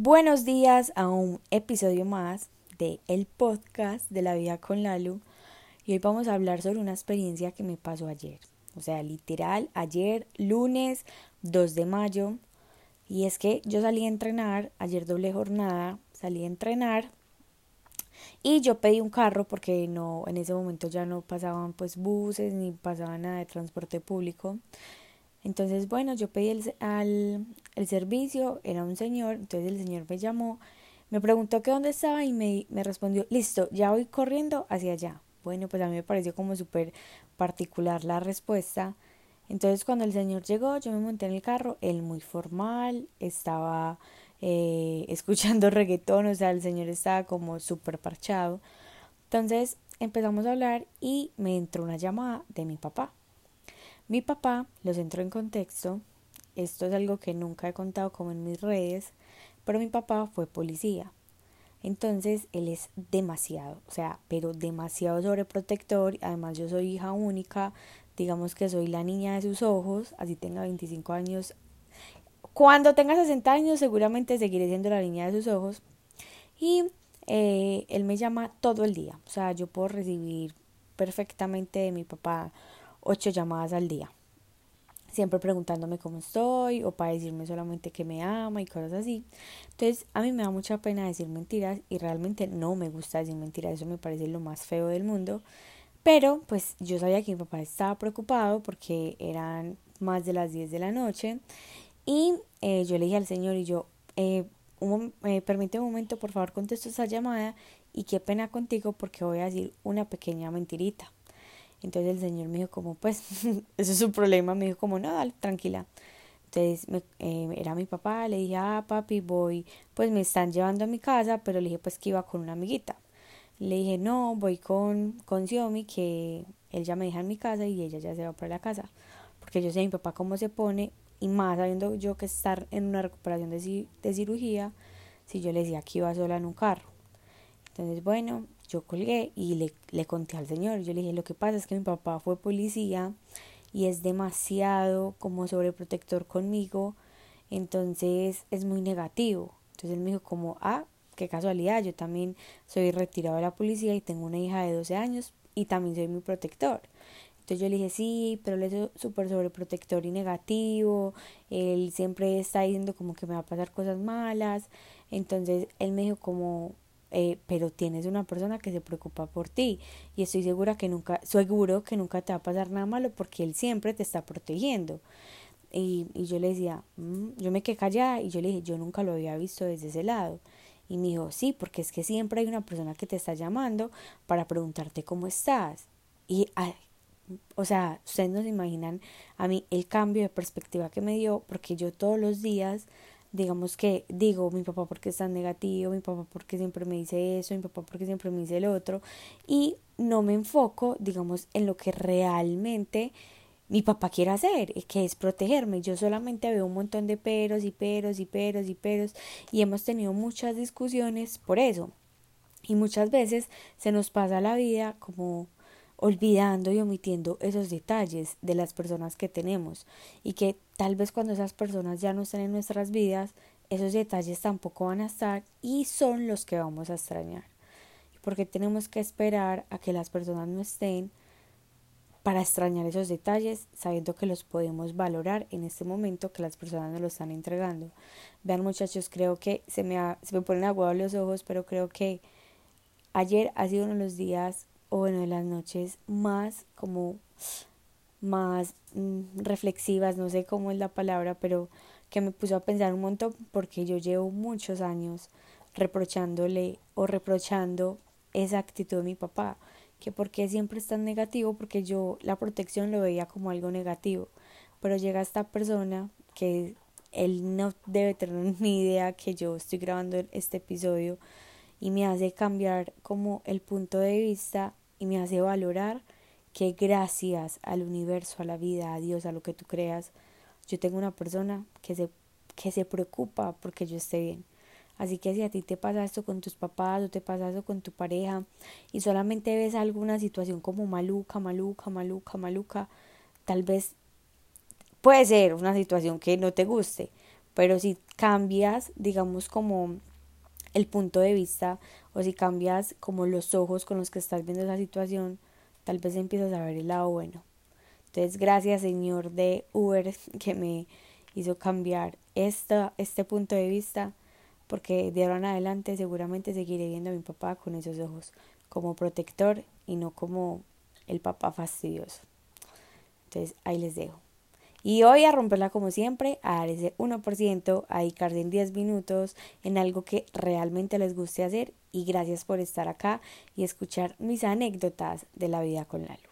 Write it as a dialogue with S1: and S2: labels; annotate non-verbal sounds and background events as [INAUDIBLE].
S1: Buenos días a un episodio más de el podcast de la vida con Lalu. Y hoy vamos a hablar sobre una experiencia que me pasó ayer, o sea, literal, ayer, lunes 2 de mayo, y es que yo salí a entrenar, ayer doble jornada, salí a entrenar. Y yo pedí un carro porque no en ese momento ya no pasaban pues buses ni pasaba nada de transporte público. Entonces, bueno, yo pedí el, al, el servicio, era un señor, entonces el señor me llamó, me preguntó que dónde estaba y me, me respondió, listo, ya voy corriendo hacia allá. Bueno, pues a mí me pareció como súper particular la respuesta. Entonces cuando el señor llegó, yo me monté en el carro, él muy formal, estaba eh, escuchando [LAUGHS] reggaetón, o sea, el señor estaba como súper parchado. Entonces empezamos a hablar y me entró una llamada de mi papá. Mi papá, los entró en contexto, esto es algo que nunca he contado como en mis redes, pero mi papá fue policía. Entonces él es demasiado, o sea, pero demasiado sobreprotector. Además yo soy hija única, digamos que soy la niña de sus ojos, así tenga 25 años. Cuando tenga 60 años seguramente seguiré siendo la niña de sus ojos. Y eh, él me llama todo el día, o sea, yo puedo recibir perfectamente de mi papá ocho llamadas al día. Siempre preguntándome cómo estoy o para decirme solamente que me ama y cosas así. Entonces a mí me da mucha pena decir mentiras y realmente no me gusta decir mentiras. Eso me parece lo más feo del mundo. Pero pues yo sabía que mi papá estaba preocupado porque eran más de las 10 de la noche. Y eh, yo le dije al señor y yo, eh, un, eh, permite un momento, por favor, contesto esa llamada y qué pena contigo porque voy a decir una pequeña mentirita. Entonces el señor me dijo como, pues, [LAUGHS] eso es su problema, me dijo como, no, dale, tranquila. Entonces me, eh, era mi papá, le dije, ah, papi, voy, pues me están llevando a mi casa, pero le dije pues que iba con una amiguita. Le dije, no, voy con, con Xiomi, que él ya me deja en mi casa y ella ya se va para la casa. Porque yo sé mi papá cómo se pone, y más sabiendo yo que estar en una recuperación de, de cirugía, si yo le decía que iba sola en un carro. Entonces, bueno, yo colgué y le, le conté al señor. Yo le dije, lo que pasa es que mi papá fue policía y es demasiado como sobreprotector conmigo, entonces es muy negativo. Entonces él me dijo como, ah, qué casualidad, yo también soy retirado de la policía y tengo una hija de 12 años y también soy muy protector. Entonces yo le dije, sí, pero él es súper sobreprotector y negativo, él siempre está diciendo como que me va a pasar cosas malas. Entonces él me dijo como, eh, pero tienes una persona que se preocupa por ti y estoy segura que nunca, seguro que nunca te va a pasar nada malo porque él siempre te está protegiendo. Y, y yo le decía, mm", yo me quedé callada y yo le dije, yo nunca lo había visto desde ese lado. Y me dijo, sí, porque es que siempre hay una persona que te está llamando para preguntarte cómo estás. Y, o sea, ustedes no se imaginan a mí el cambio de perspectiva que me dio, porque yo todos los días digamos que digo mi papá porque es tan negativo, mi papá porque siempre me dice eso, mi papá porque siempre me dice el otro y no me enfoco, digamos, en lo que realmente mi papá quiere hacer, que es protegerme. Yo solamente veo un montón de peros y peros y peros y peros y hemos tenido muchas discusiones por eso. Y muchas veces se nos pasa la vida como olvidando y omitiendo esos detalles de las personas que tenemos y que tal vez cuando esas personas ya no estén en nuestras vidas, esos detalles tampoco van a estar y son los que vamos a extrañar. Porque tenemos que esperar a que las personas no estén para extrañar esos detalles, sabiendo que los podemos valorar en este momento que las personas nos lo están entregando. Vean muchachos, creo que se me, se me ponen aguados los ojos, pero creo que ayer ha sido uno de los días o bueno, de las noches más como más mm, reflexivas, no sé cómo es la palabra, pero que me puso a pensar un montón porque yo llevo muchos años reprochándole o reprochando esa actitud de mi papá, que porque siempre es tan negativo, porque yo la protección lo veía como algo negativo, pero llega esta persona que él no debe tener [LAUGHS] ni idea que yo estoy grabando este episodio y me hace cambiar como el punto de vista y me hace valorar que gracias al universo, a la vida, a Dios, a lo que tú creas, yo tengo una persona que se, que se preocupa porque yo esté bien. Así que si a ti te pasa esto con tus papás o te pasa eso con tu pareja y solamente ves alguna situación como maluca, maluca, maluca, maluca, tal vez puede ser una situación que no te guste, pero si cambias, digamos, como el punto de vista o si cambias como los ojos con los que estás viendo esa situación, tal vez empiezas a ver el lado bueno. Entonces, gracias Señor de Uber [LAUGHS] que me hizo cambiar esta, este punto de vista, porque de ahora en adelante seguramente seguiré viendo a mi papá con esos ojos, como protector y no como el papá fastidioso. Entonces, ahí les dejo. Y hoy a romperla como siempre, a dar ese 1%, a dedicarse en 10 minutos en algo que realmente les guste hacer. Y gracias por estar acá y escuchar mis anécdotas de la vida con Lalo.